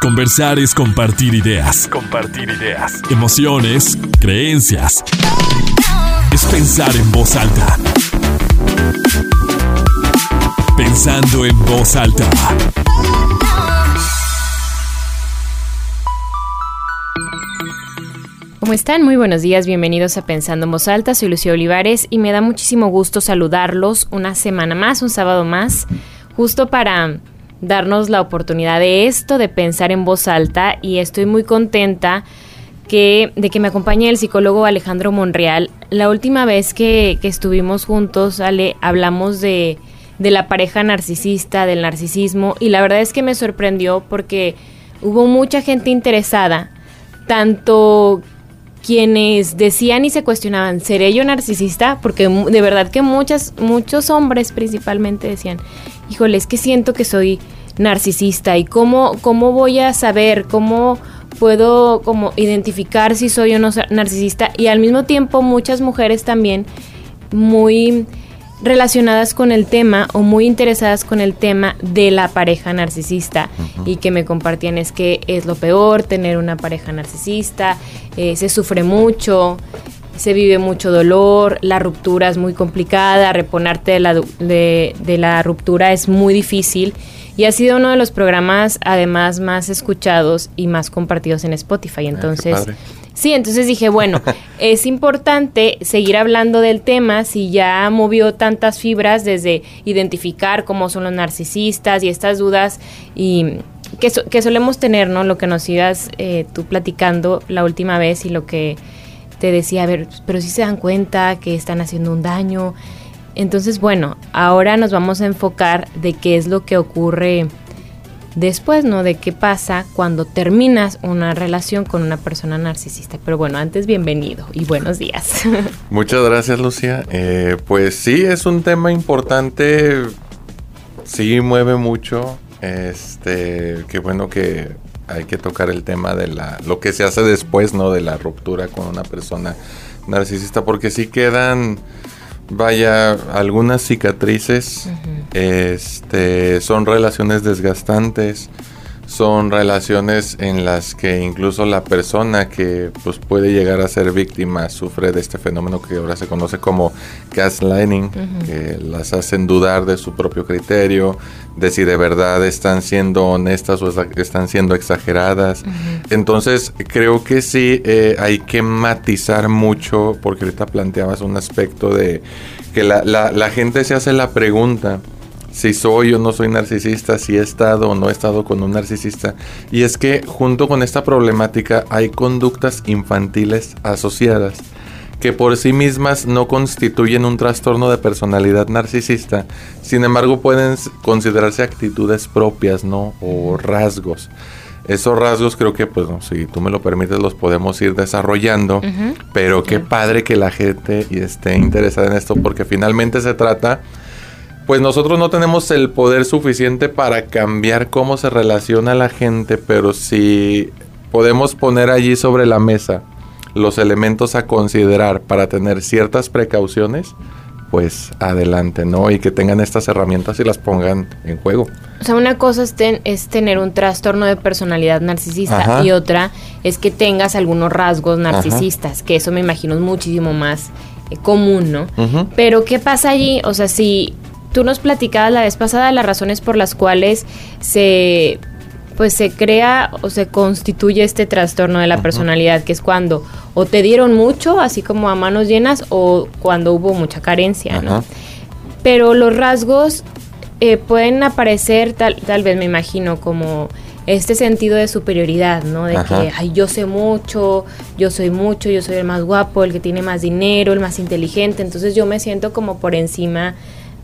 Conversar es compartir ideas. Compartir ideas. Emociones, creencias. Es pensar en voz alta. Pensando en voz alta. ¿Cómo están? Muy buenos días, bienvenidos a Pensando en Voz Alta, soy Lucía Olivares y me da muchísimo gusto saludarlos una semana más, un sábado más, justo para darnos la oportunidad de esto, de pensar en voz alta y estoy muy contenta que, de que me acompañe el psicólogo Alejandro Monreal. La última vez que, que estuvimos juntos, Ale, hablamos de, de la pareja narcisista, del narcisismo y la verdad es que me sorprendió porque hubo mucha gente interesada, tanto quienes decían y se cuestionaban, ¿seré yo narcisista? Porque de verdad que muchas, muchos hombres principalmente decían, híjole, es que siento que soy narcisista y cómo, cómo voy a saber, cómo puedo como identificar si soy o no narcisista. Y al mismo tiempo muchas mujeres también muy relacionadas con el tema o muy interesadas con el tema de la pareja narcisista. Y que me compartían es que es lo peor tener una pareja narcisista, eh, se sufre mucho, se vive mucho dolor, la ruptura es muy complicada, reponerte de la, de, de la ruptura es muy difícil y ha sido uno de los programas además más escuchados y más compartidos en Spotify. Ah, entonces, sí, entonces dije, bueno, es importante seguir hablando del tema si ya movió tantas fibras desde identificar cómo son los narcisistas y estas dudas y que, que solemos tener, ¿no? Lo que nos ibas eh, tú platicando la última vez y lo que te decía, a ver, pero si se dan cuenta que están haciendo un daño. Entonces, bueno, ahora nos vamos a enfocar de qué es lo que ocurre después, ¿no? De qué pasa cuando terminas una relación con una persona narcisista. Pero bueno, antes bienvenido y buenos días. Muchas gracias, Lucía. Eh, pues sí, es un tema importante, sí mueve mucho. Este, qué bueno que hay que tocar el tema de la, lo que se hace después, ¿no? De la ruptura con una persona narcisista, porque sí quedan, vaya, algunas cicatrices, este, son relaciones desgastantes, son relaciones en las que incluso la persona que pues puede llegar a ser víctima sufre de este fenómeno que ahora se conoce como gaslighting, que las hacen dudar de su propio criterio, de si de verdad están siendo honestas o están siendo exageradas. Entonces creo que sí eh, hay que matizar mucho, porque ahorita planteabas un aspecto de que la, la, la gente se hace la pregunta, si soy o no soy narcisista, si he estado o no he estado con un narcisista. Y es que junto con esta problemática hay conductas infantiles asociadas que por sí mismas no constituyen un trastorno de personalidad narcisista, sin embargo pueden considerarse actitudes propias, ¿no? O rasgos. Esos rasgos creo que, pues, si tú me lo permites, los podemos ir desarrollando, pero qué padre que la gente esté interesada en esto, porque finalmente se trata pues nosotros no tenemos el poder suficiente para cambiar cómo se relaciona la gente, pero si podemos poner allí sobre la mesa los elementos a considerar para tener ciertas precauciones, pues adelante, ¿no? Y que tengan estas herramientas y las pongan en juego. O sea, una cosa es, es tener un trastorno de personalidad narcisista y otra es que tengas algunos rasgos narcisistas, que eso me imagino es muchísimo más eh, común, ¿no? Pero ¿qué pasa allí? O sea, si Tú nos platicabas la vez pasada las razones por las cuales se pues se crea o se constituye este trastorno de la personalidad, que es cuando o te dieron mucho, así como a manos llenas, o cuando hubo mucha carencia, ¿no? Pero los rasgos eh, pueden aparecer, tal, tal vez me imagino, como este sentido de superioridad, ¿no? De que, ay, yo sé mucho, yo soy mucho, yo soy el más guapo, el que tiene más dinero, el más inteligente, entonces yo me siento como por encima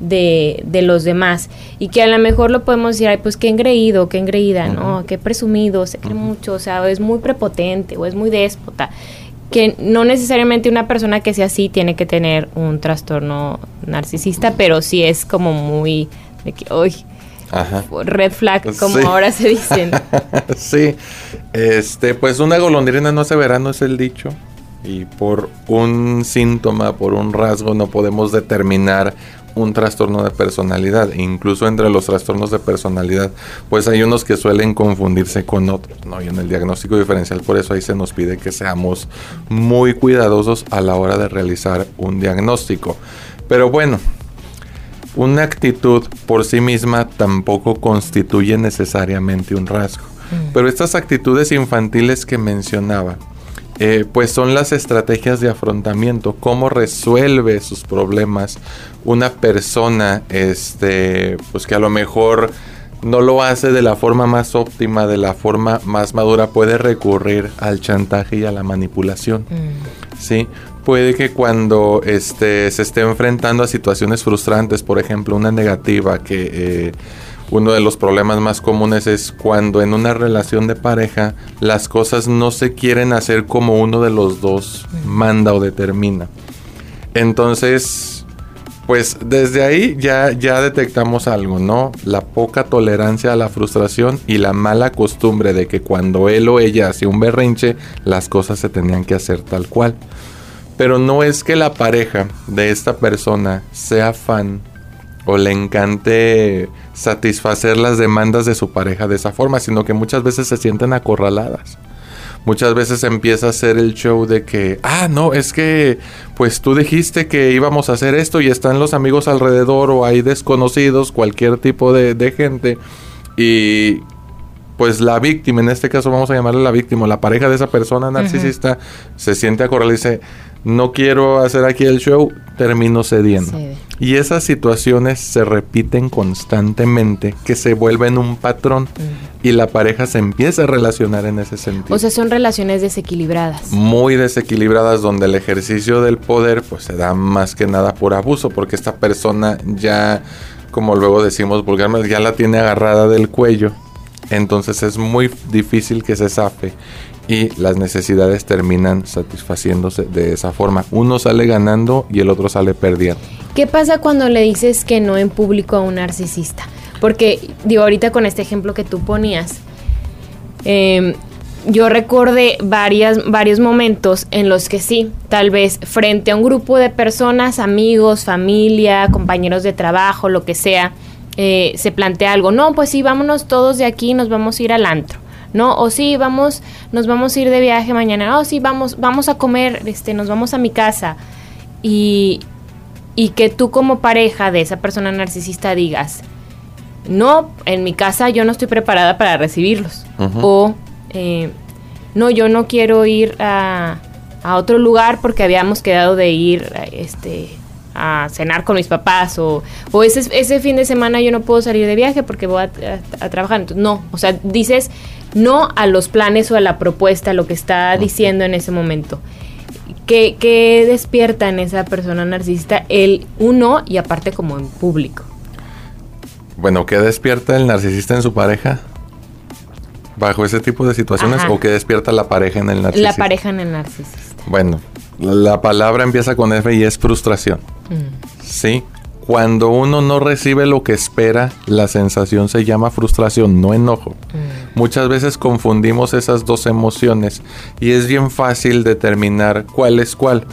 de, de, los demás. Y que a lo mejor lo podemos decir, ay, pues qué engreído, qué engreída, ¿no? Qué presumido, se cree mucho, o sea, es muy prepotente o es muy déspota. Que no necesariamente una persona que sea así tiene que tener un trastorno narcisista, pero sí es como muy de que, uy, red flag, como ahora se dicen. sí, este, pues una golondrina no hace verano es el dicho. Y por un síntoma, por un rasgo no podemos determinar un trastorno de personalidad. Incluso entre los trastornos de personalidad, pues hay unos que suelen confundirse con otros, ¿no? Y en el diagnóstico diferencial, por eso ahí se nos pide que seamos muy cuidadosos a la hora de realizar un diagnóstico. Pero bueno, una actitud por sí misma tampoco constituye necesariamente un rasgo. Mm. Pero estas actitudes infantiles que mencionaba, eh, pues son las estrategias de afrontamiento, cómo resuelve sus problemas una persona, este, pues que a lo mejor no lo hace de la forma más óptima, de la forma más madura, puede recurrir al chantaje y a la manipulación. Mm. ¿sí? Puede que cuando este, se esté enfrentando a situaciones frustrantes, por ejemplo, una negativa que... Eh, uno de los problemas más comunes es cuando en una relación de pareja las cosas no se quieren hacer como uno de los dos manda o determina. Entonces, pues desde ahí ya, ya detectamos algo, ¿no? La poca tolerancia a la frustración y la mala costumbre de que cuando él o ella hacía un berrinche, las cosas se tenían que hacer tal cual. Pero no es que la pareja de esta persona sea fan o le encante satisfacer las demandas de su pareja de esa forma, sino que muchas veces se sienten acorraladas. Muchas veces empieza a ser el show de que, ah, no, es que pues tú dijiste que íbamos a hacer esto y están los amigos alrededor o hay desconocidos, cualquier tipo de, de gente. Y pues la víctima, en este caso vamos a llamarle la víctima, la pareja de esa persona narcisista, se siente acorralada y dice, no quiero hacer aquí el show, termino cediendo. Y esas situaciones se repiten constantemente, que se vuelven un patrón y la pareja se empieza a relacionar en ese sentido. O sea, son relaciones desequilibradas. Muy desequilibradas, donde el ejercicio del poder pues se da más que nada por abuso, porque esta persona ya, como luego decimos vulgarmente, ya la tiene agarrada del cuello. Entonces es muy difícil que se zafe y las necesidades terminan satisfaciéndose de esa forma. Uno sale ganando y el otro sale perdiendo. ¿Qué pasa cuando le dices que no en público a un narcisista? Porque, digo, ahorita con este ejemplo que tú ponías, em, yo recordé varias, varios momentos en los que sí, tal vez frente a un grupo de personas, amigos, familia, compañeros de trabajo, lo que sea, eh, se plantea algo. No, pues sí, vámonos todos de aquí, nos vamos a ir al antro. ¿No? O sí, vamos, nos vamos a ir de viaje mañana. O sí, vamos, vamos a comer, este, nos vamos a mi casa. Y, y que tú como pareja de esa persona narcisista digas, no, en mi casa yo no estoy preparada para recibirlos. O, eh, no, yo no quiero ir a, a, otro lugar porque habíamos quedado de ir este, a cenar con mis papás. O, o ese, ese fin de semana yo no puedo salir de viaje porque voy a, trabajar. no, o sea, dices no a los planes o a la propuesta, lo que está diciendo en ese momento. ¿Qué, despierta en esa persona narcisista el uno y aparte como en público? Bueno, ¿qué despierta el narcisista en su pareja? Bajo ese tipo de situaciones o qué despierta la pareja en el narcisista? La pareja en el narcisista. Bueno, la palabra empieza con F y es frustración. Mm. Sí, cuando uno no recibe lo que espera, la sensación se llama frustración, no enojo. Mm. Muchas veces confundimos esas dos emociones y es bien fácil determinar cuál es cuál.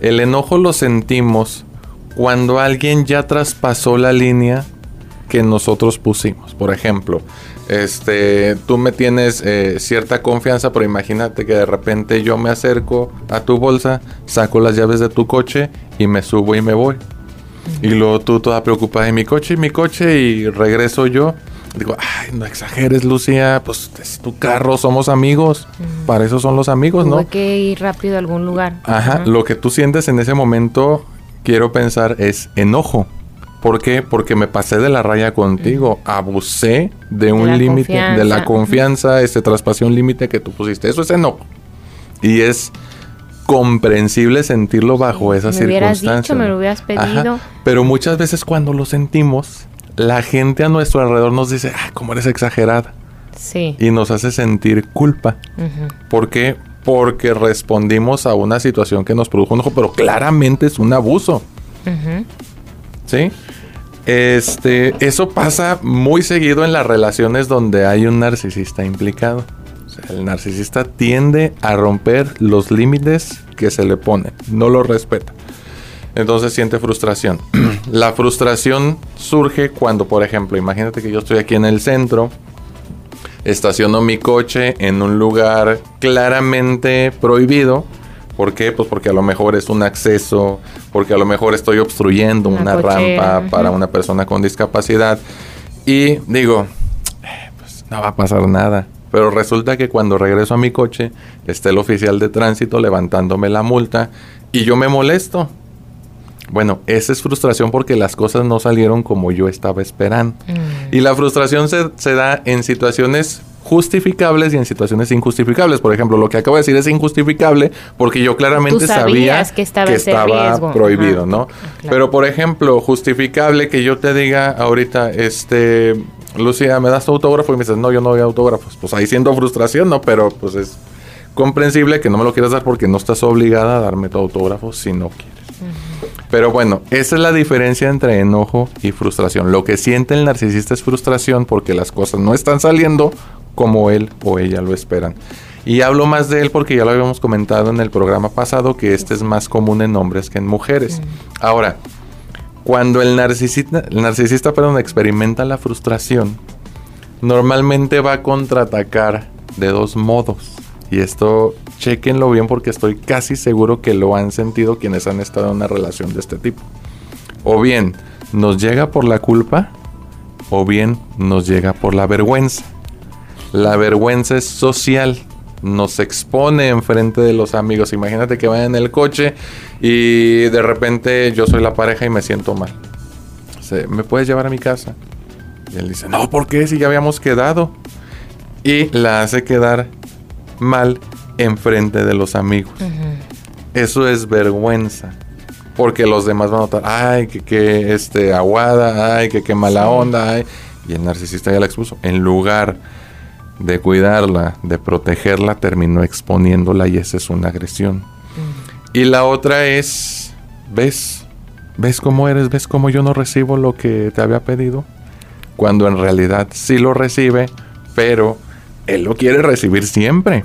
El enojo lo sentimos cuando alguien ya traspasó la línea que nosotros pusimos. Por ejemplo, este, tú me tienes eh, cierta confianza, pero imagínate que de repente yo me acerco a tu bolsa, saco las llaves de tu coche y me subo y me voy. Y luego tú toda preocupada de mi coche y mi coche y regreso yo. Digo, ay, no exageres, Lucía, pues es tu carro, somos amigos. Para eso son los amigos, ¿no? Hay que ir rápido a algún lugar. Ajá, lo que tú sientes en ese momento, quiero pensar, es enojo. ¿Por qué? Porque me pasé de la raya contigo, abusé de un límite, de la confianza, este traspasé un límite que tú pusiste. Eso es enojo. Y es comprensible sentirlo bajo esas me circunstancias. Dicho, me lo hubieras pedido. Pero muchas veces cuando lo sentimos, la gente a nuestro alrededor nos dice, ah, cómo eres exagerada. Sí. Y nos hace sentir culpa. ¿Por qué? Porque respondimos a una situación que nos produjo enojo, pero claramente es un abuso. ¿Sí? Este, eso pasa muy seguido en las relaciones donde hay un narcisista implicado el narcisista tiende a romper los límites que se le ponen, no lo respeta. entonces siente frustración. la frustración surge cuando, por ejemplo, imagínate que yo estoy aquí en el centro, estaciono mi coche en un lugar claramente prohibido. ¿Por qué? Pues porque a lo mejor es un acceso, porque a lo mejor estoy obstruyendo una, rampa para una persona con discapacidad. Y digo, eh, pues no va a pasar nada. Pero resulta que cuando regreso a mi coche, está el oficial de tránsito levantándome la multa y yo me molesto. Bueno, esa es frustración porque las cosas no salieron como yo estaba esperando. Mm. Y la frustración se, se, da en situaciones justificables y en situaciones injustificables. Por ejemplo, lo que acabo de decir es injustificable porque yo claramente sabía que estaba, prohibido, ¿no? Pero, por ejemplo, justificable que yo te diga ahorita, este, Lucía, ¿me das tu autógrafo? Y me dices, no, yo no doy autógrafos. Pues ahí siento frustración, ¿no? Pero pues es comprensible que no me lo quieras dar porque no estás obligada a darme tu autógrafo si no quieres. Pero bueno, esa es la diferencia entre enojo y frustración. Lo que siente el narcisista es frustración porque las cosas no están saliendo como él o ella lo esperan. Y hablo más de él porque ya lo habíamos comentado en el programa pasado que este es más común en hombres que en mujeres. Ahora, cuando el narcisista, el narcisista experimenta la frustración, normalmente va a contraatacar de dos modos. Y esto chequenlo bien porque estoy casi seguro que lo han sentido quienes han estado en una relación de este tipo. O bien nos llega por la culpa o bien nos llega por la vergüenza. La vergüenza es social, nos expone enfrente de los amigos. Imagínate que vayan en el coche y de repente yo soy la pareja y me siento mal. ¿Me puedes llevar a mi casa? Y él dice, no, ¿por qué? Si ya habíamos quedado. Y la hace quedar mal enfrente de los amigos. Eso es vergüenza. Porque los demás van a notar, ay, que, que este, aguada, ay, que qué mala onda, ay. Y el narcisista ya la expuso. En lugar de cuidarla, de protegerla, terminó exponiéndola y esa es una agresión. Y la otra es, ¿ves? ¿Ves cómo eres? ¿Ves cómo yo no recibo lo que te había pedido? Cuando en realidad sí lo recibe, pero él lo quiere recibir siempre.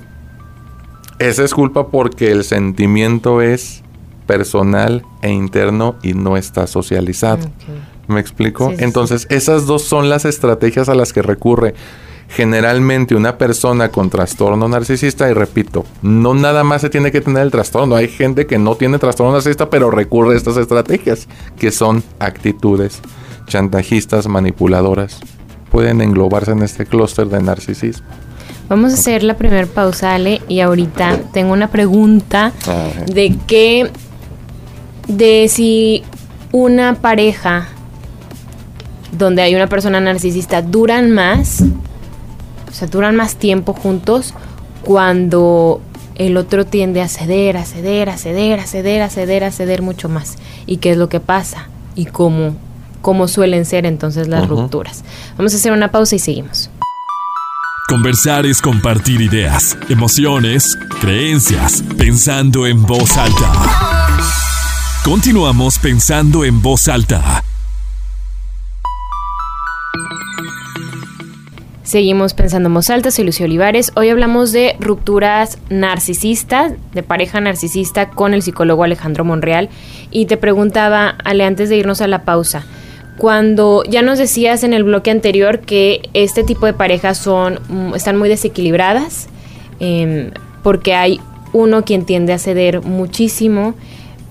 Esa es culpa porque el sentimiento es personal e interno y no está socializado. ¿Me explico? Entonces, esas dos son las estrategias a las que recurre generalmente una persona con trastorno narcisista y repito, no nada más se tiene que tener el trastorno, hay gente que no tiene trastorno narcisista pero recurre a estas estrategias que son actitudes chantajistas, manipuladoras, pueden englobarse en este clúster de narcisismo. Vamos a hacer la primera pausa, Ale, y ahorita tengo una pregunta de qué, de si una pareja donde hay una persona narcisista duran más, o sea, duran más tiempo juntos cuando el otro tiende a ceder, a ceder, a ceder, a ceder, a ceder, a ceder mucho más. ¿Y qué es lo que pasa? Y cómo, cómo suelen ser entonces las rupturas. Vamos a hacer una pausa y seguimos. Conversar es compartir ideas, emociones, creencias, pensando en voz alta. Continuamos pensando en voz alta. Seguimos pensando en voz alta, soy Lucio Olivares. Hoy hablamos de rupturas narcisistas, de pareja narcisista con el psicólogo Alejandro Monreal. Y te preguntaba, Ale, antes de irnos a la pausa, cuando ya nos decías en el bloque anterior que este tipo de parejas son, mm, están muy desequilibradas, em, porque hay uno quien tiende a ceder muchísimo,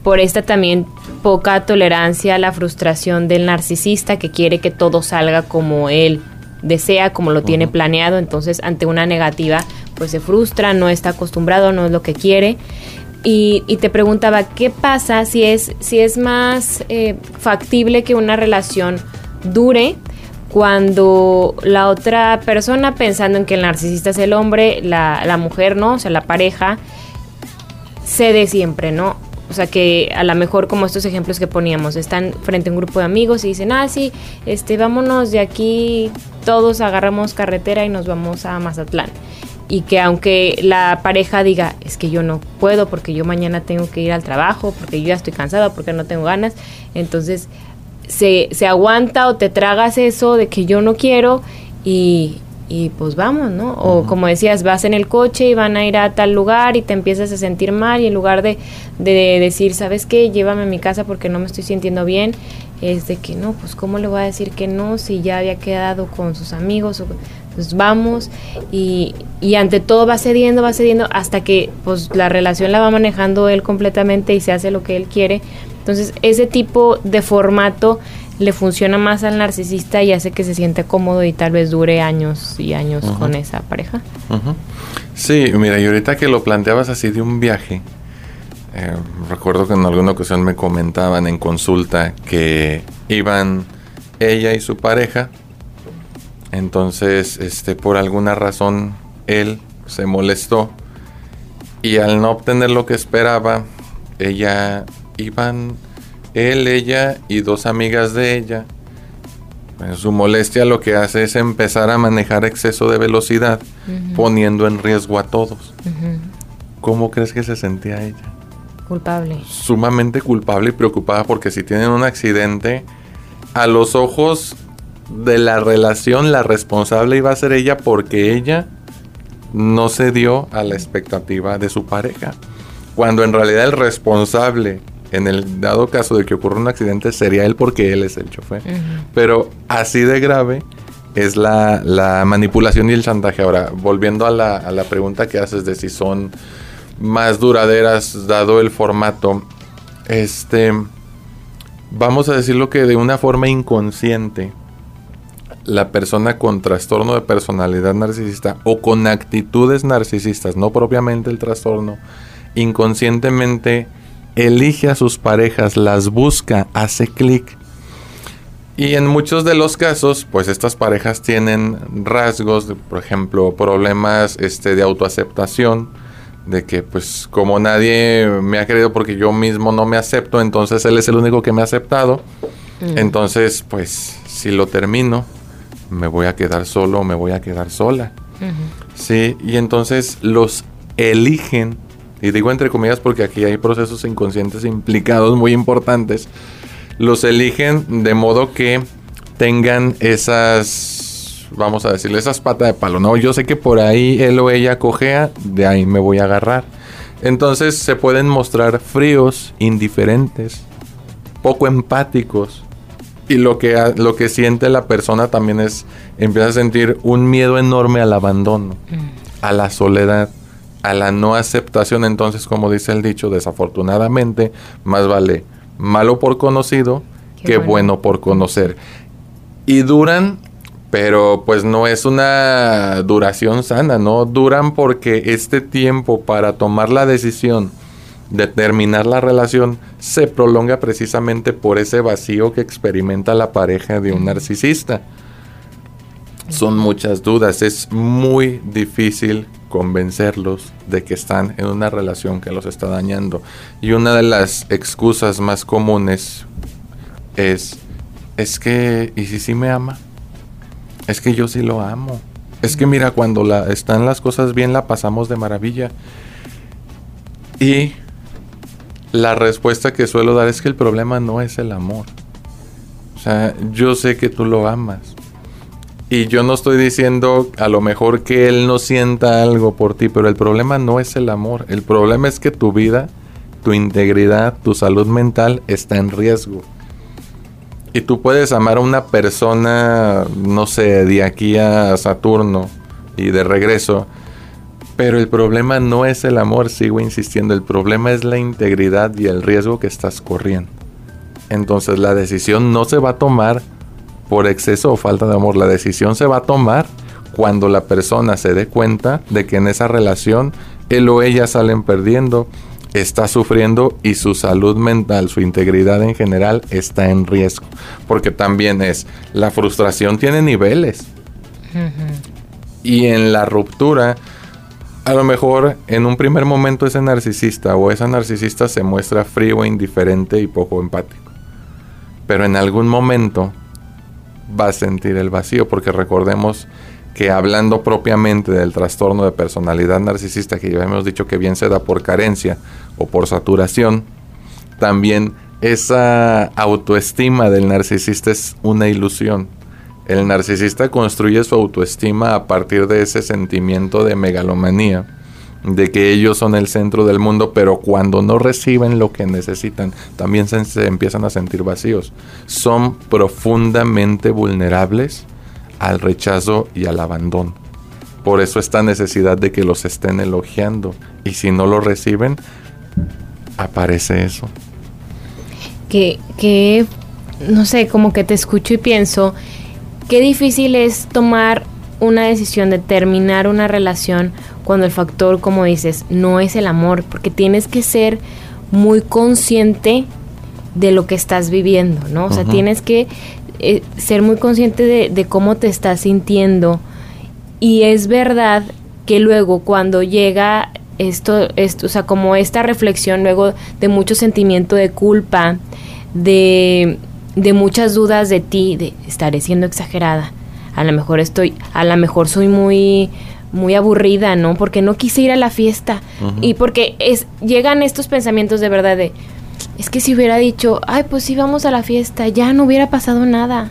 por esta también poca tolerancia a la frustración del narcisista que quiere que todo salga como él desea, como lo tiene planeado, entonces ante una negativa pues se frustra, no está acostumbrado, no es lo que quiere. Y, te preguntaba, ¿qué pasa si es, si es más eh, factible que una relación dure cuando la otra persona, pensando en que el narcisista es el hombre, la, la mujer, ¿no? O sea, la pareja, cede siempre, ¿no? O sea que a lo mejor como estos ejemplos que poníamos, están frente a un grupo de amigos y dicen, ah, sí, este, vámonos de aquí, todos agarramos carretera y nos vamos a Mazatlán y que aunque la pareja diga, es que yo no puedo porque yo mañana tengo que ir al trabajo, porque yo ya estoy cansada, porque no tengo ganas, entonces se, se aguanta o te tragas eso de que yo no quiero y, y pues vamos, ¿no? O como decías, vas en el coche y van a ir a tal lugar y te empiezas a sentir mal y en lugar de, de decir, ¿sabes qué? Llévame a mi casa porque no me estoy sintiendo bien, es de que no, pues ¿cómo le voy a decir que no si ya había quedado con sus amigos? O, pues vamos y, y ante todo va cediendo, va cediendo hasta que pues la relación la va manejando él completamente y se hace lo que él quiere. Entonces ese tipo de formato le funciona más al narcisista y hace que se siente cómodo y tal vez dure años y años con esa pareja. Sí, mira, y ahorita que lo planteabas así de un viaje, eh, recuerdo que en alguna ocasión me comentaban en consulta que iban ella y su pareja, entonces, este, por alguna razón, él se molestó y al no obtener lo que esperaba, ella iban él, ella y dos amigas de ella. En su molestia lo que hace es empezar a manejar exceso de velocidad, poniendo en riesgo a todos. ¿Cómo crees que se sentía ella? Culpable. Sumamente culpable y preocupada porque si tienen un accidente, a los ojos de la relación, la responsable iba a ser ella porque ella no se dio a la expectativa de su pareja. Cuando en realidad el responsable en el dado caso de que ocurra un accidente, sería él porque él es el chofer. Pero así de grave es la, manipulación y el chantaje. Ahora, volviendo a la, a la pregunta que haces de si son más duraderas dado el formato, este, vamos a decirlo que de una forma inconsciente, la persona con trastorno de personalidad narcisista o con actitudes narcisistas, no propiamente el trastorno, inconscientemente elige a sus parejas, las busca, hace clic. Y en muchos de los casos, pues estas parejas tienen rasgos, por ejemplo, problemas este, de autoaceptación, de que pues como nadie me ha querido porque yo mismo no me acepto, entonces él es el único que me ha aceptado. Mm. Entonces, pues si lo termino, me voy a quedar solo o me voy a quedar sola. Sí, y entonces los eligen y digo entre comillas porque aquí hay procesos inconscientes implicados muy importantes, los eligen de modo que tengan esas, vamos a decirle, esas patas de palo. No, yo sé que por ahí él o ella cojea, de ahí me voy a agarrar. Entonces se pueden mostrar fríos, indiferentes, poco empáticos. Y lo que, lo que siente la persona también es, empieza a sentir un miedo enorme al abandono, mm. a la soledad a la no aceptación, entonces, como dice el dicho, desafortunadamente, más vale malo por conocido que bueno. por conocer. Y duran, pero pues no es una duración sana, ¿no? Duran porque este tiempo para tomar la decisión de terminar la relación se prolonga precisamente por ese vacío que experimenta la pareja de un narcisista. Son muchas dudas, es muy difícil convencerlos de que están en una relación que los está dañando. Y una de las excusas más comunes es, es que, ¿y si sí me ama? Es que yo sí lo amo. Es que mira, cuando la, están las cosas bien, la pasamos de maravilla. Y la respuesta que suelo dar es que el problema no es el amor. O sea, yo sé que tú lo amas. Y yo no estoy diciendo a lo mejor que él no sienta algo por ti, pero el problema no es el amor. El problema es que tu vida, tu integridad, tu salud mental está en riesgo. Y tú puedes amar a una persona, no sé, de aquí a Saturno y de regreso. Pero el problema no es el amor, sigo insistiendo. El problema es la integridad y el riesgo que estás corriendo. Entonces la decisión no se va a tomar por exceso o falta de amor. La decisión se va a tomar cuando la persona se dé cuenta de que en esa relación él o ella salen perdiendo, está sufriendo y su salud mental, su integridad en general está en riesgo. Porque también es, la frustración tiene niveles. Y en la ruptura, a lo mejor en un primer momento ese narcisista o esa narcisista se muestra frío, indiferente y poco empático. Pero en algún momento va a sentir el vacío, porque recordemos que hablando propiamente del trastorno de personalidad narcisista, que ya hemos dicho que bien se da por carencia o por saturación, también esa autoestima del narcisista es una ilusión. El narcisista construye su autoestima a partir de ese sentimiento de megalomanía, de que ellos son el centro del mundo, pero cuando no reciben lo que necesitan, también se, empiezan a sentir vacíos. Son profundamente vulnerables al rechazo y al abandono. Por eso esta necesidad de que los estén elogiando. Y si no lo reciben, aparece eso. Que, que, no sé, como que te escucho y pienso, qué difícil es tomar una decisión de terminar una relación cuando el factor, como dices, no es el amor, porque tienes que ser muy consciente de lo que estás viviendo, ¿no? O sea, tienes que eh, ser muy consciente de, de, cómo te estás sintiendo. Y es verdad que luego cuando llega esto, esto, o sea, como esta reflexión luego de mucho sentimiento de culpa, de, de muchas dudas de ti, de estaré siendo exagerada. A lo mejor estoy, a lo mejor soy muy muy aburrida, ¿no? Porque no quise ir a la fiesta uh -huh. y porque es llegan estos pensamientos de verdad de es que si hubiera dicho, ay, pues sí vamos a la fiesta, ya no hubiera pasado nada.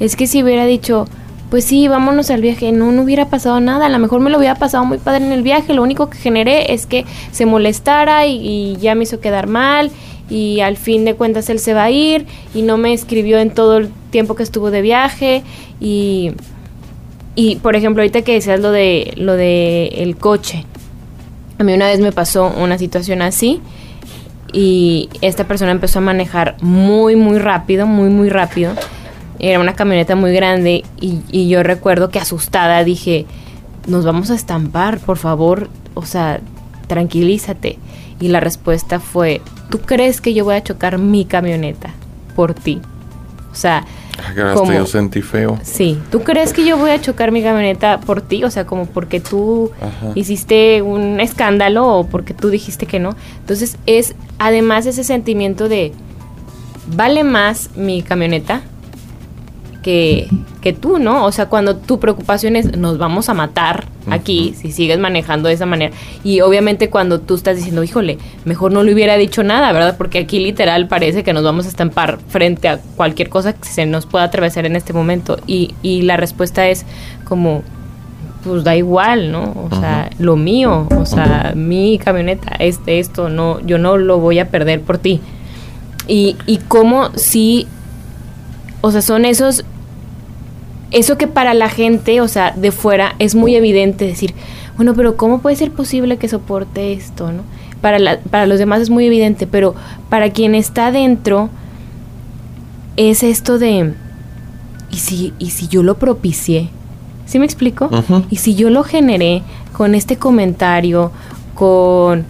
Es que si hubiera dicho, pues sí, vámonos al viaje, no, no hubiera pasado nada. A lo mejor me lo hubiera pasado muy padre en el viaje. Lo único que generé es que se molestara y, y ya me hizo quedar mal. Y al fin de cuentas él se va a ir y no me escribió en todo el tiempo que estuvo de viaje. Y, y por ejemplo, ahorita que decías lo de, lo de el coche. A mí una vez me pasó una situación así y esta persona empezó a manejar muy, muy rápido, muy, muy rápido. Era una camioneta muy grande y, y, yo recuerdo que asustada dije, nos vamos a estampar, por favor, o sea, tranquilízate. Y la respuesta fue, ¿tú crees que yo voy a chocar mi camioneta por ti? O sea, como, yo sentí feo. Sí, ¿tú crees que yo voy a chocar mi camioneta por ti? O sea, como porque tú Ajá. hiciste un escándalo o porque tú dijiste que no. Entonces es además ese sentimiento de, vale más mi camioneta que, que tú, ¿no? O sea, cuando tu preocupación es, nos vamos a matar aquí, uh -huh. si sigues manejando de esa manera. Y obviamente cuando tú estás diciendo, híjole, mejor no le hubiera dicho nada, ¿verdad? Porque aquí literal parece que nos vamos a estampar frente a cualquier cosa que se nos pueda atravesar en este momento. Y, y la respuesta es como, pues da igual, ¿no? O uh -huh. sea, lo mío, o sea, uh -huh. mi camioneta, este, esto, no, yo no lo voy a perder por ti. Y, y como si, o sea, son esos eso que para la gente, o sea, de fuera es muy evidente decir, bueno, pero ¿cómo puede ser posible que soporte esto, no? Para, la, para los demás es muy evidente, pero para quien está dentro es esto de, ¿y si, y si yo lo propicié? ¿Sí me explico? Uh -huh. Y si yo lo generé con este comentario, con,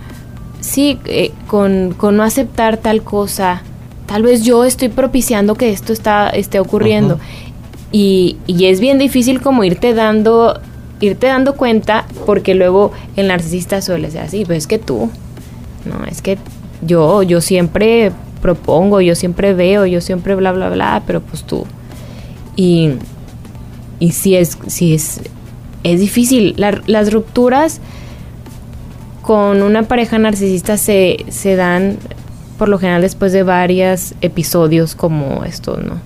sí, eh, con, con no aceptar tal cosa, tal vez yo estoy propiciando que esto está, esté ocurriendo. Uh -huh. Y, y, es bien difícil como irte dando irte dando cuenta porque luego el narcisista suele ser así, pues es que tú, no, es que yo, yo siempre propongo, yo siempre veo, yo siempre bla, bla, bla, pero pues tú. Y, y sí es, sí es, es difícil. La, las rupturas con una pareja narcisista se, se dan por lo general después de varios episodios como estos, ¿no?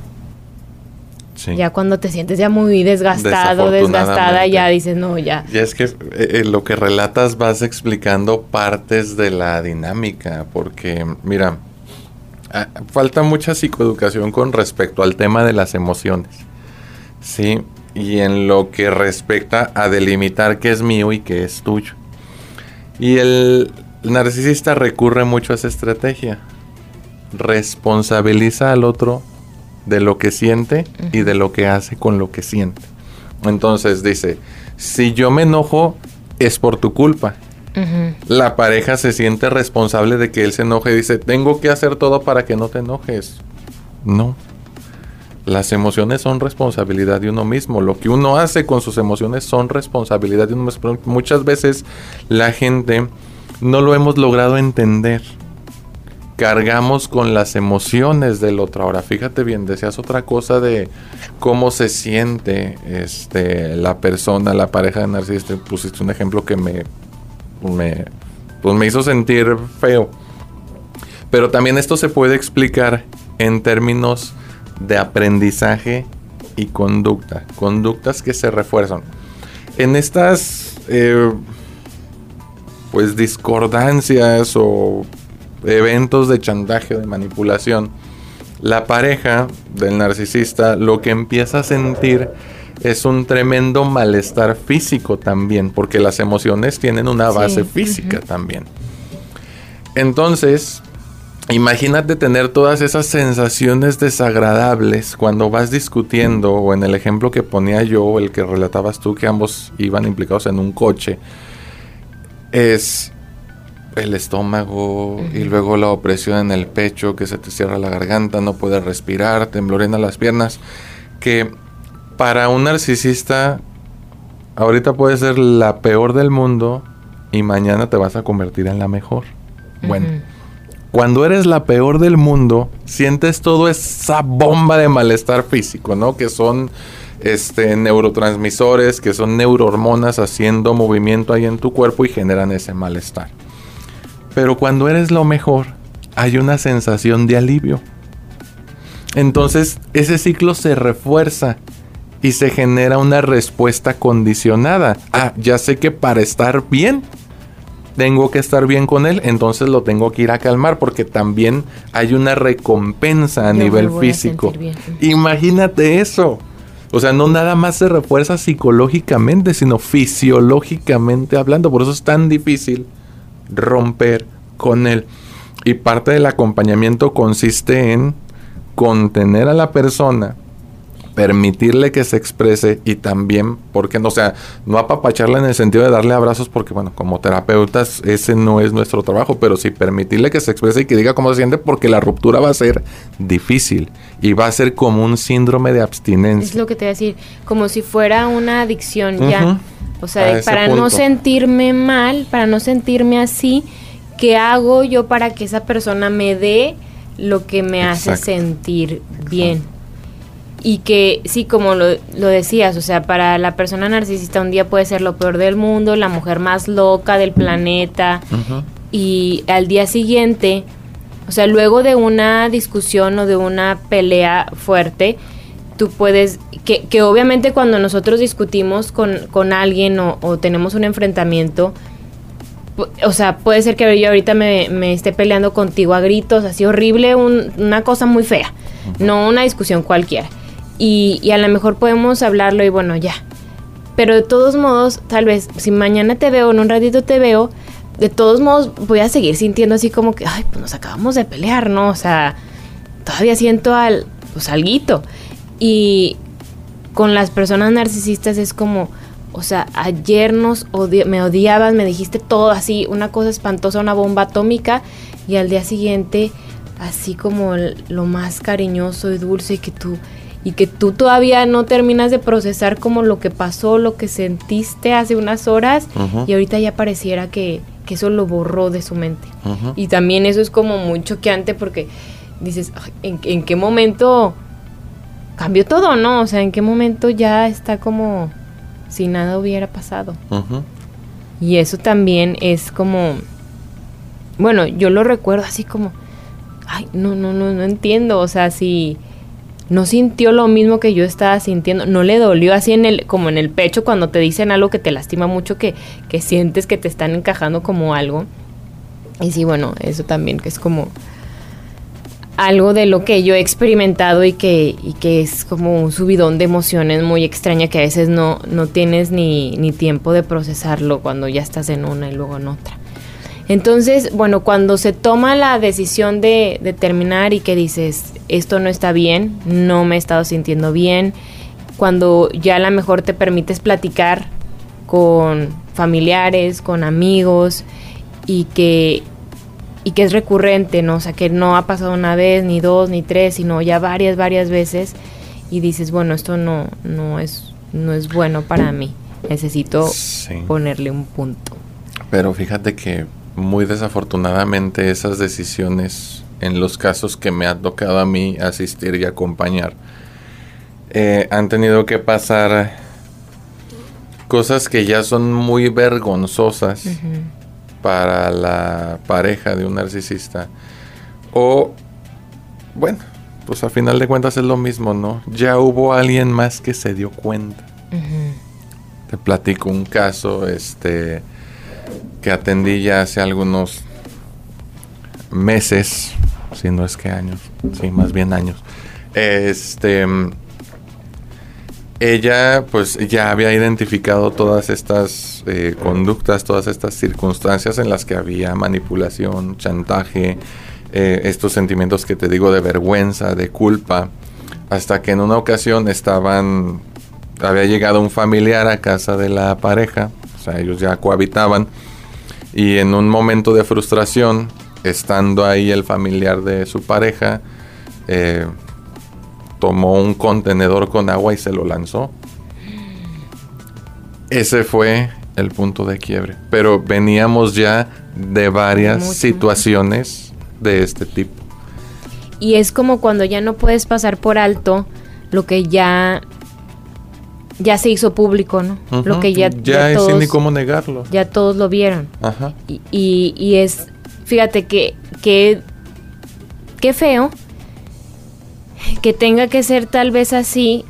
Sí. Ya cuando te sientes ya muy desgastado, desgastada, ya dices, no, ya. Ya es que eh, eh, lo que relatas vas explicando partes de la dinámica, porque, mira, ah, falta mucha psicoeducación con respecto al tema de las emociones, ¿sí? Y en lo que respecta a delimitar qué es mío y qué es tuyo. Y el narcisista recurre mucho a esa estrategia. Responsabiliza al otro de lo que siente y de lo que hace con lo que siente. Entonces dice, si yo me enojo es por tu culpa. Uh -huh. La pareja se siente responsable de que él se enoje y dice, tengo que hacer todo para que no te enojes. No. Las emociones son responsabilidad de uno mismo. Lo que uno hace con sus emociones son responsabilidad de uno mismo. Muchas veces la gente no lo hemos logrado entender cargamos con las emociones del otro. Ahora, fíjate bien, decías otra cosa de cómo se siente este, la persona, la pareja de narcisista. Pusiste un ejemplo que me, me, pues me hizo sentir feo. Pero también esto se puede explicar en términos de aprendizaje y conducta. Conductas que se refuerzan. En estas eh, pues discordancias o eventos de chantaje, de manipulación, la pareja del narcisista lo que empieza a sentir es un tremendo malestar físico también, porque las emociones tienen una base física también. Entonces, imagínate tener todas esas sensaciones desagradables cuando vas discutiendo, o en el ejemplo que ponía yo, el que relatabas tú, que ambos iban implicados en un coche, es el estómago y luego la opresión en el pecho, que se te cierra la garganta, no puedes respirar, temblorena las piernas, que para un narcisista ahorita puede ser la peor del mundo y mañana te vas a convertir en la mejor. Bueno, cuando eres la peor del mundo, sientes toda esa bomba de malestar físico, ¿no? Que son este, neurotransmisores, que son neurohormonas haciendo movimiento ahí en tu cuerpo y generan ese malestar. Pero cuando eres lo mejor, hay una sensación de alivio. Entonces ese ciclo se refuerza y se genera una respuesta condicionada. Ah, ya sé que para estar bien, tengo que estar bien con él, entonces lo tengo que ir a calmar porque también hay una recompensa a nivel físico. Imagínate eso. O sea, no nada más se refuerza psicológicamente, sino fisiológicamente hablando. Por eso es tan difícil romper con él. Y parte del acompañamiento consiste en contener a la persona, permitirle que se exprese y también, porque no, o sea, no apapacharla en el sentido de darle abrazos, porque bueno, como terapeutas ese no es nuestro trabajo, pero sí permitirle que se exprese y que diga cómo se siente, porque la ruptura va a ser difícil y va a ser como un síndrome de abstinencia. Es lo que te voy a decir, como si fuera una adicción ya. O sea, para no sentirme mal, para no sentirme así, ¿qué hago yo para que esa persona me dé lo que me hace sentir bien? Y que sí, como lo, decías, o sea, para la persona narcisista un día puede ser lo peor del mundo, la mujer más loca del planeta, y al día siguiente, o sea, luego de una discusión o de una pelea fuerte, tú puedes, que, que obviamente cuando nosotros discutimos con, con alguien o, tenemos un enfrentamiento, o sea, puede ser que yo ahorita me, me esté peleando contigo a gritos, así horrible, una cosa muy fea, no una discusión cualquiera. Y, y a lo mejor podemos hablarlo y bueno, ya. Pero de todos modos, tal vez si mañana te veo, en un ratito te veo, de todos modos voy a seguir sintiendo así como que, ay, pues nos acabamos de pelear, ¿no? O sea, todavía siento al, pues alguito. Y con las personas narcisistas es como, o sea, ayer nos me odiabas, me dijiste todo así, una cosa espantosa, una bomba atómica, y al día siguiente, así como lo más cariñoso y dulce, y que tú, y que tú todavía no terminas de procesar como lo que pasó, lo que sentiste hace unas horas, y ahorita ya pareciera que, que, eso lo borró de su mente. Y también eso es como muy choqueante porque dices, en qué momento cambió todo, ¿no? O sea, ¿en qué momento ya está como si nada hubiera pasado? Y eso también es como, bueno, yo lo recuerdo así como, ay, no, no, no, no entiendo, o sea, si no sintió lo mismo que yo estaba sintiendo, no le dolió así en el, como en el pecho cuando te dicen algo que te lastima mucho, que, que sientes que te están encajando como algo. Y sí, bueno, eso también que es como algo de lo que yo he experimentado y que, y que es como un subidón de emociones muy extraña que a veces no, no tienes ni, ni tiempo de procesarlo cuando ya estás en una y luego en otra. Entonces, bueno, cuando se toma la decisión de, de, terminar y que dices, esto no está bien, no me he estado sintiendo bien, cuando ya a lo mejor te permites platicar con familiares, con amigos y que y que es recurrente, ¿no? O sea, que no ha pasado una vez, ni dos, ni tres, sino ya varias, varias veces y dices, bueno, esto no, no, es, no es bueno para mí. Necesito ponerle un punto. Pero fíjate que muy desafortunadamente esas decisiones, en los casos que me ha tocado a mí asistir y acompañar, eh, han tenido que pasar cosas que ya son muy vergonzosas para la pareja de un narcisista. O, bueno, pues a final de cuentas es lo mismo, ¿no? Ya hubo alguien más que se dio cuenta. Te platico un caso, este, que atendí ya hace algunos meses, si no es que años, sí, más bien años. Este, ella pues ya había identificado todas estas eh, conductas, todas estas circunstancias en las que había manipulación, chantaje, eh, estos sentimientos que te digo de vergüenza, de culpa, hasta que en una ocasión estaban, había llegado un familiar a casa de la pareja, o sea, ellos ya cohabitaban, y en un momento de frustración, estando ahí el familiar de su pareja, eh, tomó un contenedor con agua y se lo lanzó. Ese fue el punto de quiebre. Pero veníamos ya de varias situaciones de este tipo. Y es como cuando ya no puedes pasar por alto lo que ya ya se hizo público, ¿no? Lo que ya ya, es ni cómo negarlo. Ya todos lo vieron. Ajá. Y, y, y es, fíjate que, que qué feo que tenga que ser tal vez así,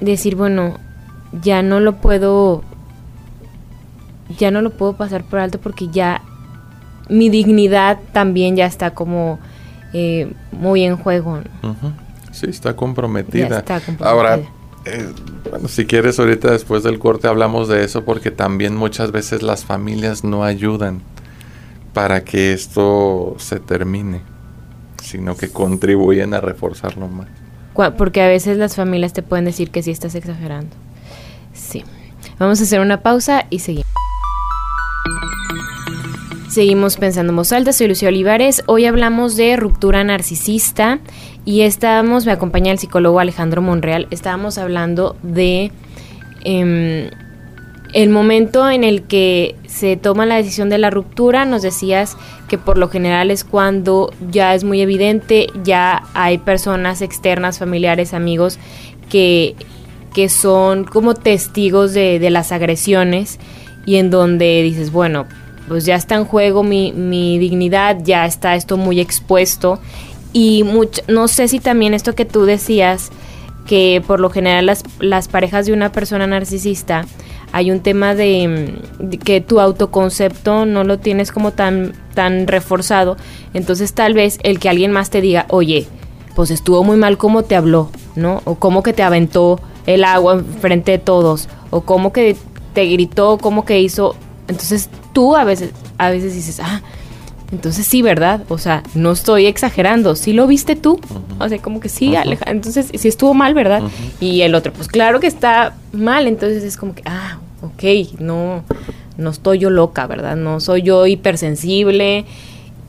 decir, bueno, ya no lo puedo, ya no lo puedo pasar por alto porque ya mi dignidad también ya está como eh, muy en juego. Sí, está comprometida. Ahora, eh, bueno, si quieres ahorita después del corte hablamos de eso porque también muchas veces las familias no ayudan para que esto se termine sino que contribuyen a reforzarlo más. Porque a veces las familias te pueden decir que sí estás exagerando. Sí. Vamos a hacer una pausa y seguimos. Seguimos pensando en voz alta, soy Lucía Olivares. Hoy hablamos de ruptura narcisista y estábamos, me acompaña el psicólogo Alejandro Monreal, estábamos hablando de em, el momento en el que se toma la decisión de la ruptura, nos decías que por lo general es cuando ya es muy evidente, ya hay personas externas, familiares, amigos, que, que son como testigos de, las agresiones y en donde dices, bueno, pues ya está en juego mi, mi dignidad, ya está esto muy expuesto y no sé si también esto que tú decías, que por lo general las, las parejas de una persona narcisista, hay un tema de, que tu autoconcepto no lo tienes como tan, tan reforzado. Entonces tal vez el que alguien más te diga, oye, pues estuvo muy mal cómo te habló, ¿no? O cómo que te aventó el agua frente de todos, o cómo que te gritó, cómo que hizo. Entonces tú a veces, a veces dices, ah, entonces sí, ¿verdad? O sea, no estoy exagerando. ¿Sí lo viste tú? O sea, como que sí, Alejandro. Entonces sí estuvo mal, ¿verdad? Y el otro, pues claro que está mal. Entonces es como que, ah, ok, no, no estoy yo loca, ¿verdad? No soy yo hipersensible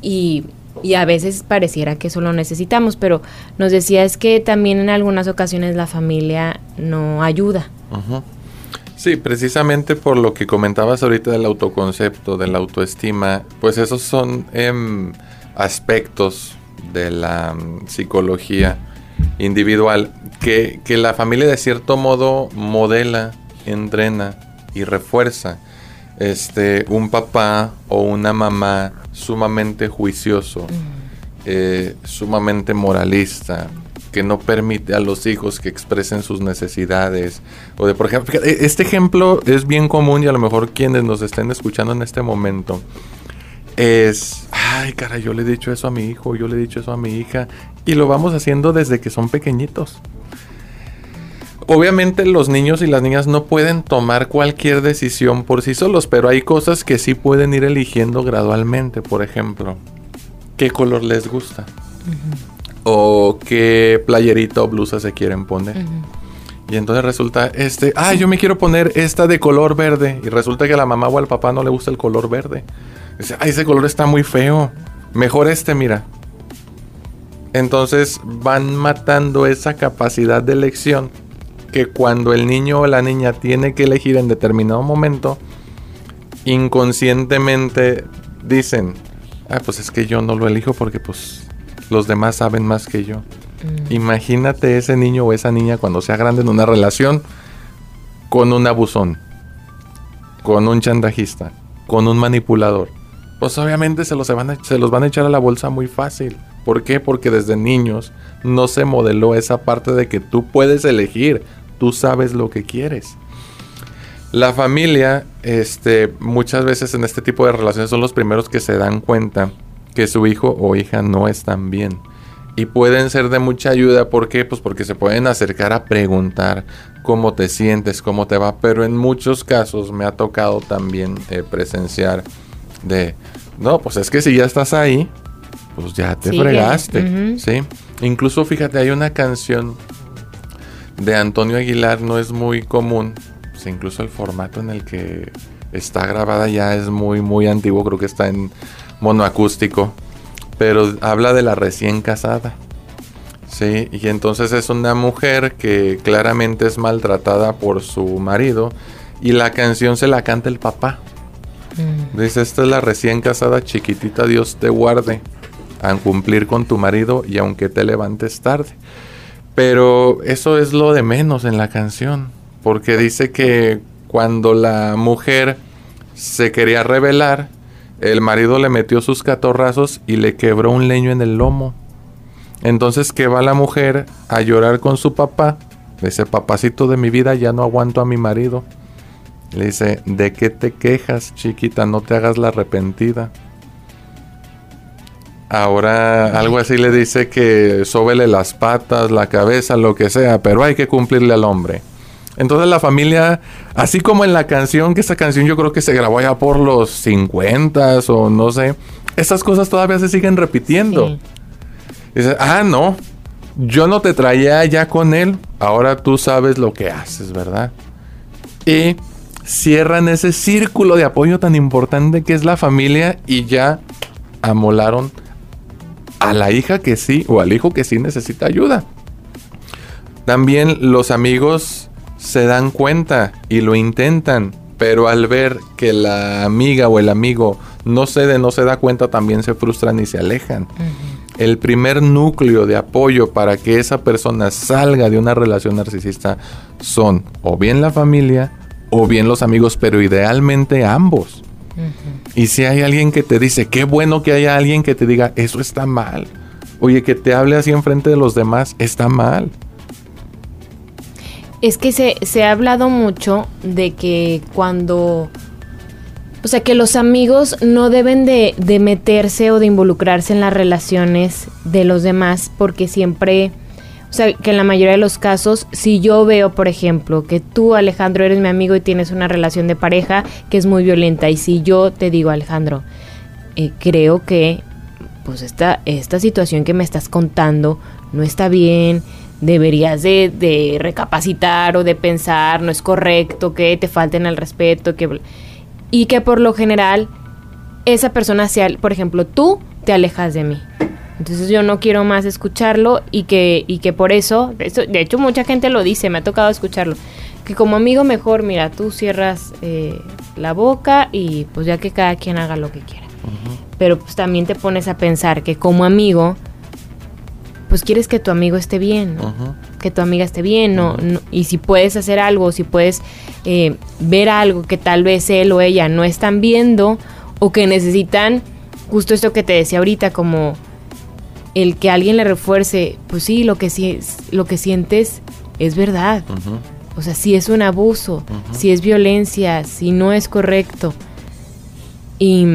y, y a veces pareciera que eso lo necesitamos, pero nos decía es que también en algunas ocasiones la familia no ayuda. Sí, precisamente por lo que comentabas ahorita del autoconcepto, de la autoestima, pues esos son em, aspectos de la mm, psicología individual que, que, la familia de cierto modo modela, entrena y refuerza. Este, un papá o una mamá sumamente juicioso, mm. eh, sumamente moralista, que no permite a los hijos que expresen sus necesidades. O de, por ejemplo, este ejemplo es bien común y a lo mejor quienes nos estén escuchando en este momento es, ay, cara, yo le he dicho eso a mi hijo, yo le he dicho eso a mi hija, y lo vamos haciendo desde que son pequeñitos. Obviamente los niños y las niñas no pueden tomar cualquier decisión por sí solos, pero hay cosas que sí pueden ir eligiendo gradualmente. Por ejemplo, ¿qué color les gusta? o qué playerita o blusa se quieren poner. Y entonces resulta, este, ah, yo me quiero poner esta de color verde. Y resulta que a la mamá o al papá no le gusta el color verde. Dice, ay, ese color está muy feo. Mejor este, mira. Entonces van matando esa capacidad de elección que cuando el niño o la niña tiene que elegir en determinado momento, inconscientemente dicen, ah, pues es que yo no lo elijo porque pues los demás saben más que yo. Mm. Imagínate ese niño o esa niña cuando sea grande en una relación con un abusón, con un chantajista, con un manipulador. Pues obviamente se los, van a, se los van a echar a la bolsa muy fácil. ¿Por qué? Porque desde niños no se modeló esa parte de que tú puedes elegir, tú sabes lo que quieres. La familia, este, muchas veces en este tipo de relaciones son los primeros que se dan cuenta que su hijo o hija no están bien. Y pueden ser de mucha ayuda, ¿por qué? Pues porque se pueden acercar a preguntar cómo te sientes, cómo te va, pero en muchos casos me ha tocado también eh, presenciar de, no, pues es que si ya estás ahí, pues ya te fregaste, ¿sí? Incluso fíjate, hay una canción de Antonio Aguilar, no es muy común, pues incluso el formato en el que está grabada ya es muy, muy antiguo, creo que está en monoacústico, pero habla de la recién casada. Sí, y entonces es una mujer que claramente es maltratada por su marido y la canción se la canta el papá. Mm. Dice, esta es la recién casada chiquitita, Dios te guarde a cumplir con tu marido y aunque te levantes tarde. Pero eso es lo de menos en la canción, porque dice que cuando la mujer se quería rebelar, el marido le metió sus catorrazos y le quebró un leño en el lomo. Entonces que va la mujer a llorar con su papá. Le dice, papacito de mi vida, ya no aguanto a mi marido. Le dice, ¿de qué te quejas, chiquita? No te hagas la arrepentida. Ahora algo así le dice que sóbele las patas, la cabeza, lo que sea, pero hay que cumplirle al hombre. Entonces la familia, así como en la canción, que esa canción yo creo que se grabó ya por los 50 o no sé, esas cosas todavía se siguen repitiendo. Dice, ah, no, yo no te traía ya con él, ahora tú sabes lo que haces, ¿verdad? Y cierran ese círculo de apoyo tan importante que es la familia y ya amolaron a la hija que sí o al hijo que sí necesita ayuda. También los amigos se dan cuenta y lo intentan, pero al ver que la amiga o el amigo no cede, no se da cuenta, también se frustran y se alejan. El primer núcleo de apoyo para que esa persona salga de una relación narcisista son o bien la familia o bien los amigos, pero idealmente ambos. Y si hay alguien que te dice, qué bueno que haya alguien que te diga, eso está mal. Oye, que te hable así enfrente de los demás, está mal. Es que se, se ha hablado mucho de que cuando... O sea, que los amigos no deben de, de meterse o de involucrarse en las relaciones de los demás porque siempre... Que en la mayoría de los casos, si yo veo, por ejemplo, que tú, Alejandro, eres mi amigo y tienes una relación de pareja que es muy violenta, y si yo te digo, Alejandro, eh, creo que pues esta, esta situación que me estás contando no está bien, deberías de, recapacitar o de pensar, no es correcto, que te falten el respeto, que y que por lo general esa persona sea, por ejemplo, tú te alejas de mí. Entonces yo no quiero más escucharlo y que, y que por eso, de hecho mucha gente lo dice, me ha tocado escucharlo, que como amigo mejor, mira, tú cierras eh, la boca y pues ya que cada quien haga lo que quiera. Pero pues también te pones a pensar que como amigo, pues quieres que tu amigo esté bien, que tu amiga esté bien, ¿no? y si puedes hacer algo, si puedes eh, ver algo que tal vez él o ella no están viendo o que necesitan, justo esto que te decía ahorita, como el que alguien le refuerce, pues sí, lo que, lo que sientes es verdad. O sea, si es un abuso, si es violencia, si no es correcto. Y,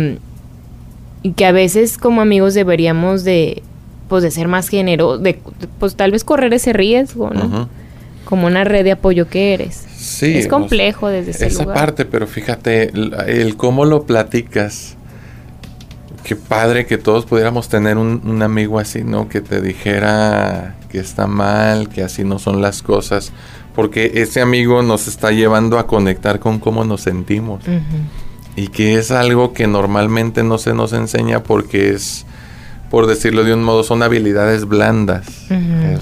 y que a veces como amigos deberíamos de pues de ser más género, de pues tal vez correr ese riesgo, ¿no? Como una red de apoyo que eres. Sí. Es complejo desde ese esa parte, pero fíjate, el, cómo lo platicas. Qué padre que todos pudiéramos tener un, amigo así, ¿no? Que te dijera que está mal, que así no son las cosas. Porque ese amigo nos está llevando a conectar con cómo nos sentimos. Y que es algo que normalmente no se nos enseña porque es por decirlo de un modo, son habilidades blandas.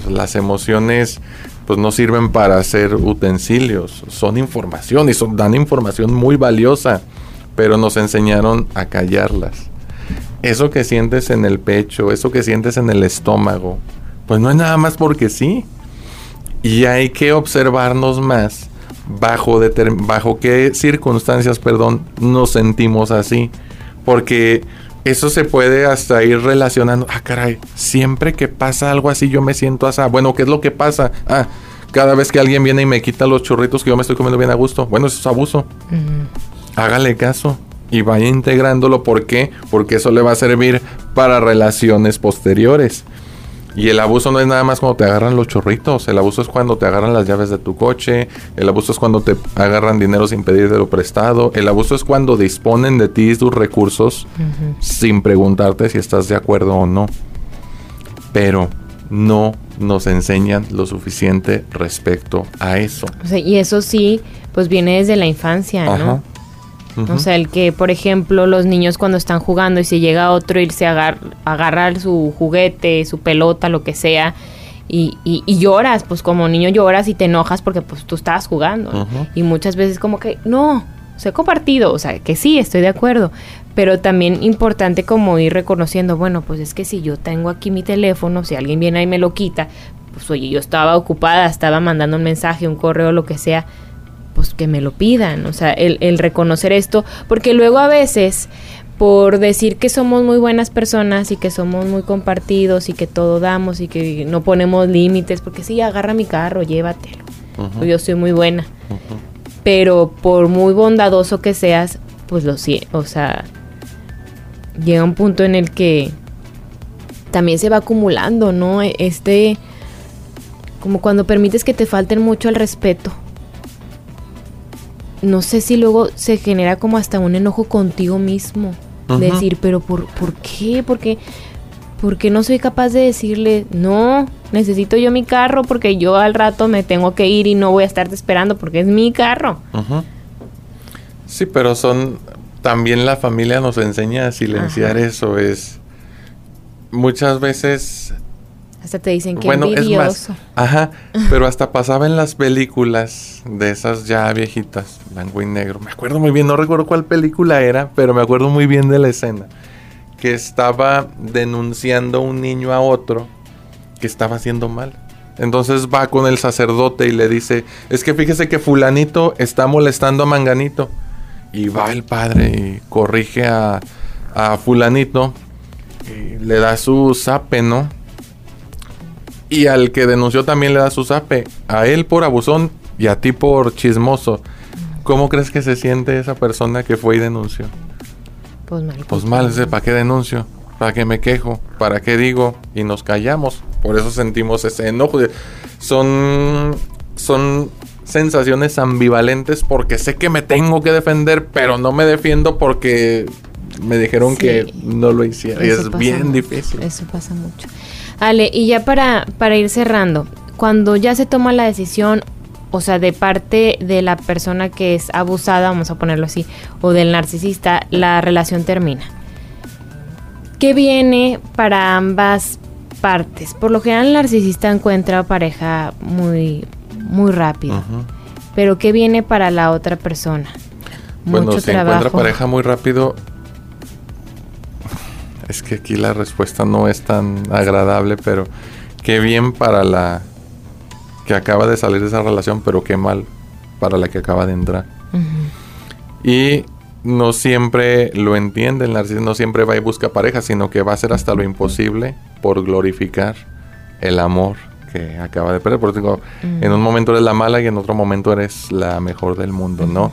las emociones pues no sirven para hacer utensilios, son información y son, dan información muy valiosa, pero nos enseñaron a callarlas. Eso que sientes en el pecho, eso que sientes en el estómago, pues no es nada más porque sí. Y hay que observarnos más bajo, bajo qué circunstancias, perdón, nos sentimos así. Porque eso se puede hasta ir relacionando. Ah, caray, siempre que pasa algo así yo me siento así. Bueno, ¿qué es lo que pasa? Ah, cada vez que alguien viene y me quita los churritos que yo me estoy comiendo bien a gusto. Bueno, eso es abuso. Hágale caso y vaya integrándolo. ¿Por qué? Porque eso le va a servir para relaciones posteriores. Y el abuso no es nada más cuando te agarran los chorritos, el abuso es cuando te agarran las llaves de tu coche, el abuso es cuando te agarran dinero sin lo prestado, el abuso es cuando disponen de ti y tus recursos sin preguntarte si estás de acuerdo o no. Pero no nos enseñan lo suficiente respecto a eso. y eso sí, pues viene desde la infancia, ¿no? O sea, el que, por ejemplo, los niños cuando están jugando y si llega otro y se agarra, agarrar su juguete, su pelota, lo que sea, y, y, lloras, pues como niño lloras y te enojas porque pues tú estabas jugando. Y muchas veces como que, no, se ha compartido, o sea, que sí, estoy de acuerdo, pero también importante como ir reconociendo, bueno, pues es que si yo tengo aquí mi teléfono, si alguien viene y me lo quita, pues oye, yo estaba ocupada, estaba mandando un mensaje, un correo, lo que sea, pues que me lo pidan, o sea, el, reconocer esto, porque luego a veces por decir que somos muy buenas personas y que somos muy compartidos y que todo damos y que no ponemos límites, porque sí, agarra mi carro, llévatelo, yo soy muy buena, pero por muy bondadoso que seas, pues lo sí, o sea, llega un punto en el que también se va acumulando, ¿no? Este, como cuando permites que te falten mucho el respeto no sé si luego se genera como hasta un enojo contigo mismo. Decir, pero por, ¿por qué? ¿Por qué? Porque no soy capaz de decirle, no, necesito yo mi carro porque yo al rato me tengo que ir y no voy a estarte esperando porque es mi carro. Sí, pero son, también la familia nos enseña a silenciar eso, es, muchas veces hasta te dicen que bueno, Es más, ajá, pero hasta pasaba en las películas de esas ya viejitas, blanco y negro. Me acuerdo muy bien, no recuerdo cuál película era, pero me acuerdo muy bien de la escena. Que estaba denunciando un niño a otro que estaba haciendo mal. Entonces va con el sacerdote y le dice, es que fíjese que fulanito está molestando a Manganito. Y va el padre y corrige a, a fulanito, y le da su zape, ¿no? Y al que denunció también le da su zape. A él por abusón y a ti por chismoso. ¿Cómo crees que se siente esa persona que fue y denunció? Pues mal. Pues mal, ¿para qué denuncio? ¿Para qué me quejo? ¿Para qué digo? Y nos callamos. Por eso sentimos ese enojo. Son, son sensaciones ambivalentes porque sé que me tengo que defender, pero no me defiendo porque me dijeron que no lo hiciera. y es bien difícil. Eso pasa mucho. Ale, y ya para, para ir cerrando, cuando ya se toma la decisión, o sea, de parte de la persona que es abusada, vamos a ponerlo así, o del narcisista, la relación termina. ¿Qué viene para ambas partes? Por lo general el narcisista encuentra pareja muy, muy rápido. Pero ¿qué viene para la otra persona? Bueno, si encuentra pareja muy rápido, es que aquí la respuesta no es tan agradable, pero qué bien para la que acaba de salir de esa relación, pero qué mal para la que acaba de entrar. Y no siempre lo entiende el narcisista, no siempre va y busca pareja, sino que va a hacer hasta lo imposible por glorificar el amor que acaba de perder. Porque digo, en un momento eres la mala y en otro momento eres la mejor del mundo, ¿no?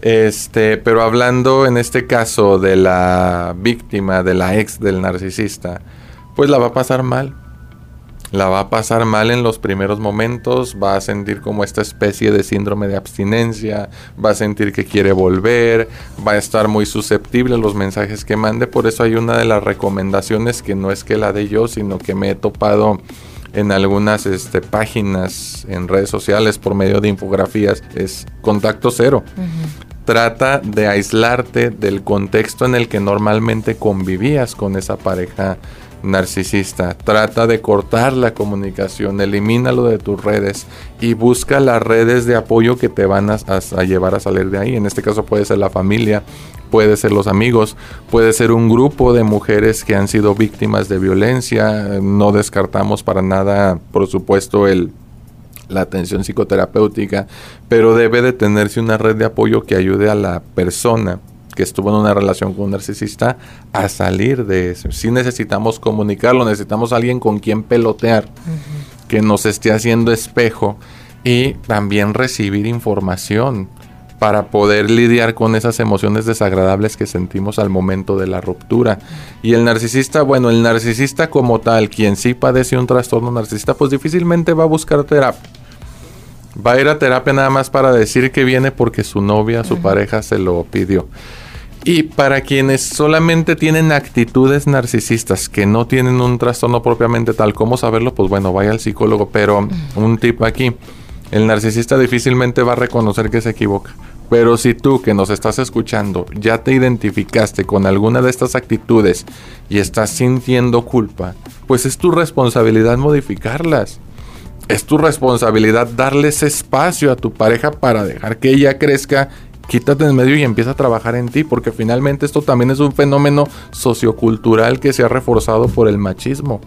Este, pero hablando en este caso de la víctima, de la ex del narcisista, pues la va a pasar mal. La va a pasar mal en los primeros momentos, va a sentir como esta especie de síndrome de abstinencia, va a sentir que quiere volver, va a estar muy susceptible a los mensajes que mande. Por eso hay una de las recomendaciones que no es que la de yo, sino que me he topado en algunas este, páginas en redes sociales por medio de infografías, es contacto cero trata de aislarte del contexto en el que normalmente convivías con esa pareja narcisista. Trata de cortar la comunicación, elimínalo de tus redes y busca las redes de apoyo que te van a, llevar a salir de ahí. En este caso puede ser la familia, puede ser los amigos, puede ser un grupo de mujeres que han sido víctimas de violencia. No descartamos para nada, por supuesto, el la atención psicoterapéutica, pero debe de tenerse una red de apoyo que ayude a la persona que estuvo en una relación con un narcisista a salir de eso. Sí necesitamos comunicarlo, necesitamos alguien con quien pelotear, que nos esté haciendo espejo y también recibir información para poder lidiar con esas emociones desagradables que sentimos al momento de la ruptura. Y el narcisista, bueno, el narcisista como tal, quien sí padece un trastorno narcisista, pues difícilmente va a buscar terapia. Va a ir a terapia nada más para decir que viene porque su novia, su pareja se lo pidió. Y para quienes solamente tienen actitudes narcisistas, que no tienen un trastorno propiamente tal, ¿cómo saberlo? Pues bueno, vaya al psicólogo, pero un tip aquí el narcisista difícilmente va a reconocer que se equivoca. Pero si tú que nos estás escuchando ya te identificaste con alguna de estas actitudes y estás sintiendo culpa, pues es tu responsabilidad modificarlas. Es tu responsabilidad darles espacio a tu pareja para dejar que ella crezca quítate en medio y empieza a trabajar en ti, porque finalmente esto también es un fenómeno sociocultural que se ha reforzado por el machismo.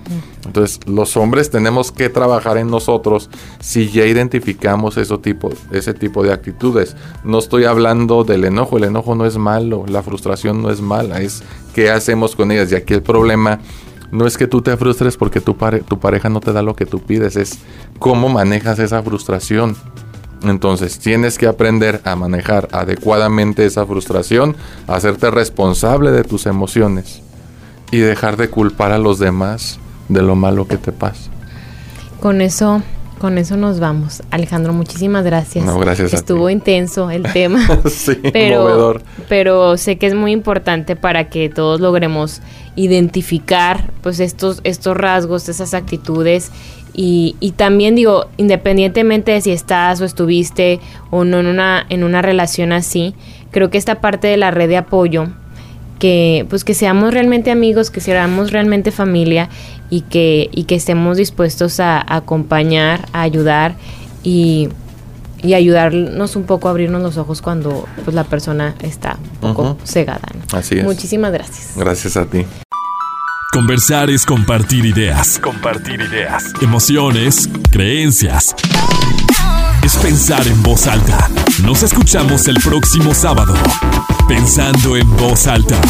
Entonces, los hombres tenemos que trabajar en nosotros si ya identificamos ese tipo, ese tipo de actitudes. No estoy hablando del enojo, el enojo no es malo, la frustración no es mala, es qué hacemos con ellas. Y aquí el problema no es que tú te frustres porque tu, tu pareja no te da lo que tú pides, es cómo manejas esa frustración. Entonces tienes que aprender a manejar adecuadamente esa frustración, hacerte responsable de tus emociones y dejar de culpar a los demás de lo malo que te pasa. Con eso, con eso nos vamos. Alejandro, muchísimas gracias. No, gracias. Estuvo intenso el tema. sí, pero, pero sé que es muy importante para que todos logremos identificar pues estos, estos rasgos, esas actitudes y, y, también digo, independientemente de si estás o estuviste o no en una, en una relación así, creo que esta parte de la red de apoyo, que pues que seamos realmente amigos, que seamos realmente familia y que, y que estemos dispuestos a, acompañar, a ayudar y, y, ayudarnos un poco a abrirnos los ojos cuando pues la persona está un poco cegada. Así es. Muchísimas gracias. Gracias a ti. Conversar es compartir ideas. Compartir ideas. Emociones, creencias. Es pensar en voz alta. Nos escuchamos el próximo sábado pensando en voz alta.